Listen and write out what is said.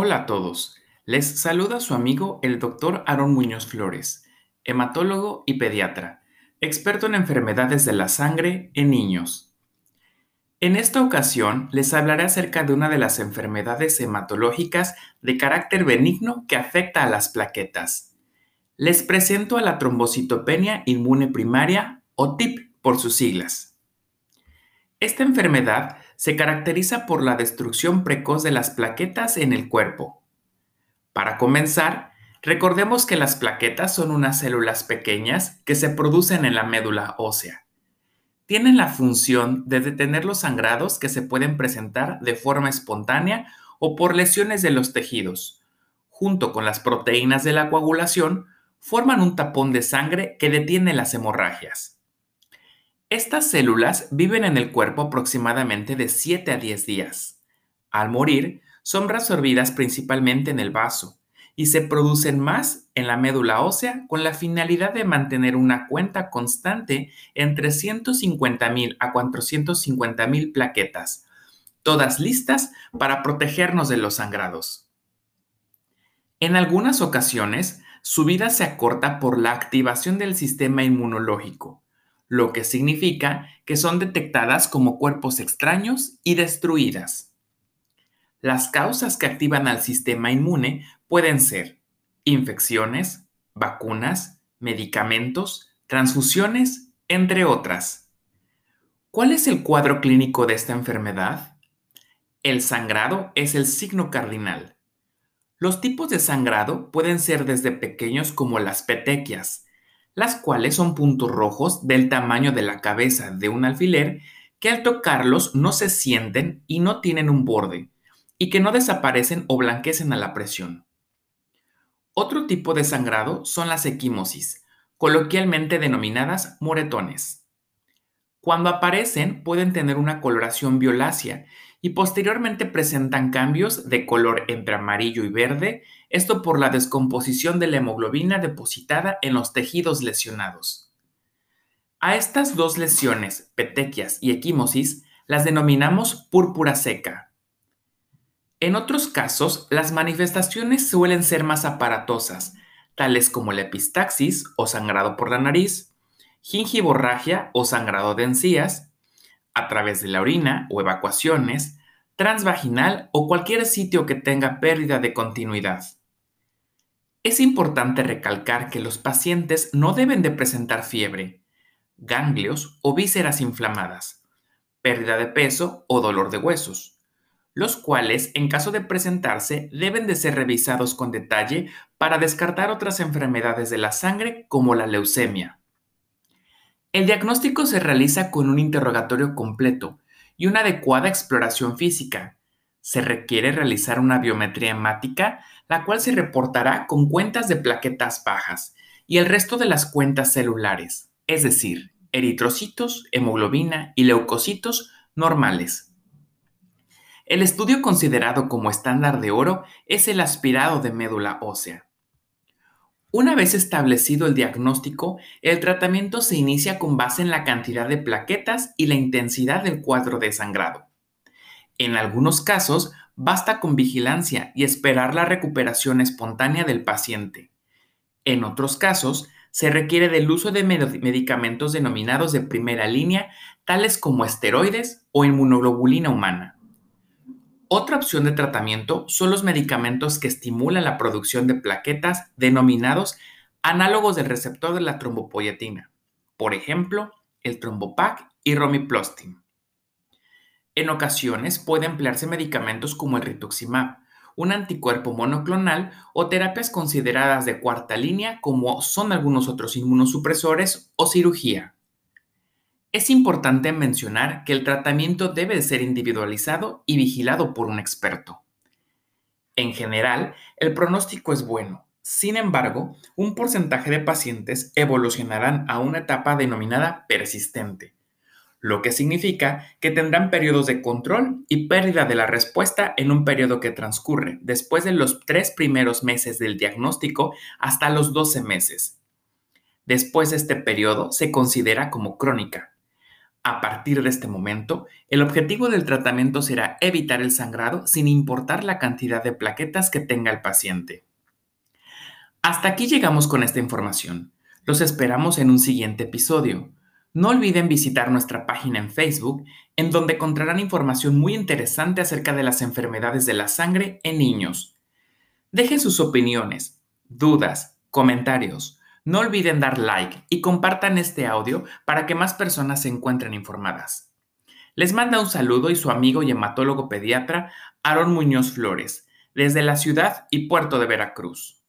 Hola a todos. Les saluda su amigo el doctor Aaron Muñoz Flores, hematólogo y pediatra, experto en enfermedades de la sangre en niños. En esta ocasión les hablaré acerca de una de las enfermedades hematológicas de carácter benigno que afecta a las plaquetas. Les presento a la trombocitopenia inmune primaria o TIP por sus siglas. Esta enfermedad se caracteriza por la destrucción precoz de las plaquetas en el cuerpo. Para comenzar, recordemos que las plaquetas son unas células pequeñas que se producen en la médula ósea. Tienen la función de detener los sangrados que se pueden presentar de forma espontánea o por lesiones de los tejidos. Junto con las proteínas de la coagulación, forman un tapón de sangre que detiene las hemorragias. Estas células viven en el cuerpo aproximadamente de 7 a 10 días. Al morir, son reabsorbidas principalmente en el vaso y se producen más en la médula ósea con la finalidad de mantener una cuenta constante entre 150.000 a 450.000 plaquetas, todas listas para protegernos de los sangrados. En algunas ocasiones, su vida se acorta por la activación del sistema inmunológico, lo que significa que son detectadas como cuerpos extraños y destruidas. Las causas que activan al sistema inmune pueden ser infecciones, vacunas, medicamentos, transfusiones, entre otras. ¿Cuál es el cuadro clínico de esta enfermedad? El sangrado es el signo cardinal. Los tipos de sangrado pueden ser desde pequeños como las petequias, las cuales son puntos rojos del tamaño de la cabeza de un alfiler que al tocarlos no se sienten y no tienen un borde, y que no desaparecen o blanquecen a la presión. Otro tipo de sangrado son las equimosis, coloquialmente denominadas moretones. Cuando aparecen pueden tener una coloración violácea y posteriormente presentan cambios de color entre amarillo y verde, esto por la descomposición de la hemoglobina depositada en los tejidos lesionados. A estas dos lesiones, petequias y equimosis, las denominamos púrpura seca. En otros casos, las manifestaciones suelen ser más aparatosas, tales como la epistaxis o sangrado por la nariz, gingivorragia o sangrado de encías, a través de la orina o evacuaciones, transvaginal o cualquier sitio que tenga pérdida de continuidad. Es importante recalcar que los pacientes no deben de presentar fiebre, ganglios o vísceras inflamadas, pérdida de peso o dolor de huesos, los cuales en caso de presentarse deben de ser revisados con detalle para descartar otras enfermedades de la sangre como la leucemia. El diagnóstico se realiza con un interrogatorio completo y una adecuada exploración física. Se requiere realizar una biometría hemática, la cual se reportará con cuentas de plaquetas bajas y el resto de las cuentas celulares, es decir, eritrocitos, hemoglobina y leucocitos normales. El estudio considerado como estándar de oro es el aspirado de médula ósea. Una vez establecido el diagnóstico, el tratamiento se inicia con base en la cantidad de plaquetas y la intensidad del cuadro de sangrado. En algunos casos, basta con vigilancia y esperar la recuperación espontánea del paciente. En otros casos, se requiere del uso de medicamentos denominados de primera línea, tales como esteroides o inmunoglobulina humana. Otra opción de tratamiento son los medicamentos que estimulan la producción de plaquetas denominados análogos del receptor de la trombopoyetina, por ejemplo, el trombopac y romiplastin. En ocasiones puede emplearse medicamentos como el rituximab, un anticuerpo monoclonal o terapias consideradas de cuarta línea como son algunos otros inmunosupresores o cirugía. Es importante mencionar que el tratamiento debe ser individualizado y vigilado por un experto. En general, el pronóstico es bueno. Sin embargo, un porcentaje de pacientes evolucionarán a una etapa denominada persistente, lo que significa que tendrán periodos de control y pérdida de la respuesta en un periodo que transcurre después de los tres primeros meses del diagnóstico hasta los 12 meses. Después de este periodo se considera como crónica, A partir de este momento, el objetivo del tratamiento será evitar el sangrado sin importar la cantidad de plaquetas que tenga el paciente. Hasta aquí llegamos con esta información. Los esperamos en un siguiente episodio. No olviden visitar nuestra página en Facebook, en donde encontrarán información muy interesante acerca de las enfermedades de la sangre en niños. Dejen sus opiniones, dudas, comentarios. No olviden dar like y compartan este audio para que más personas se encuentren informadas. Les manda un saludo y su amigo y hematólogo pediatra Aaron Muñoz Flores, desde la ciudad y puerto de Veracruz.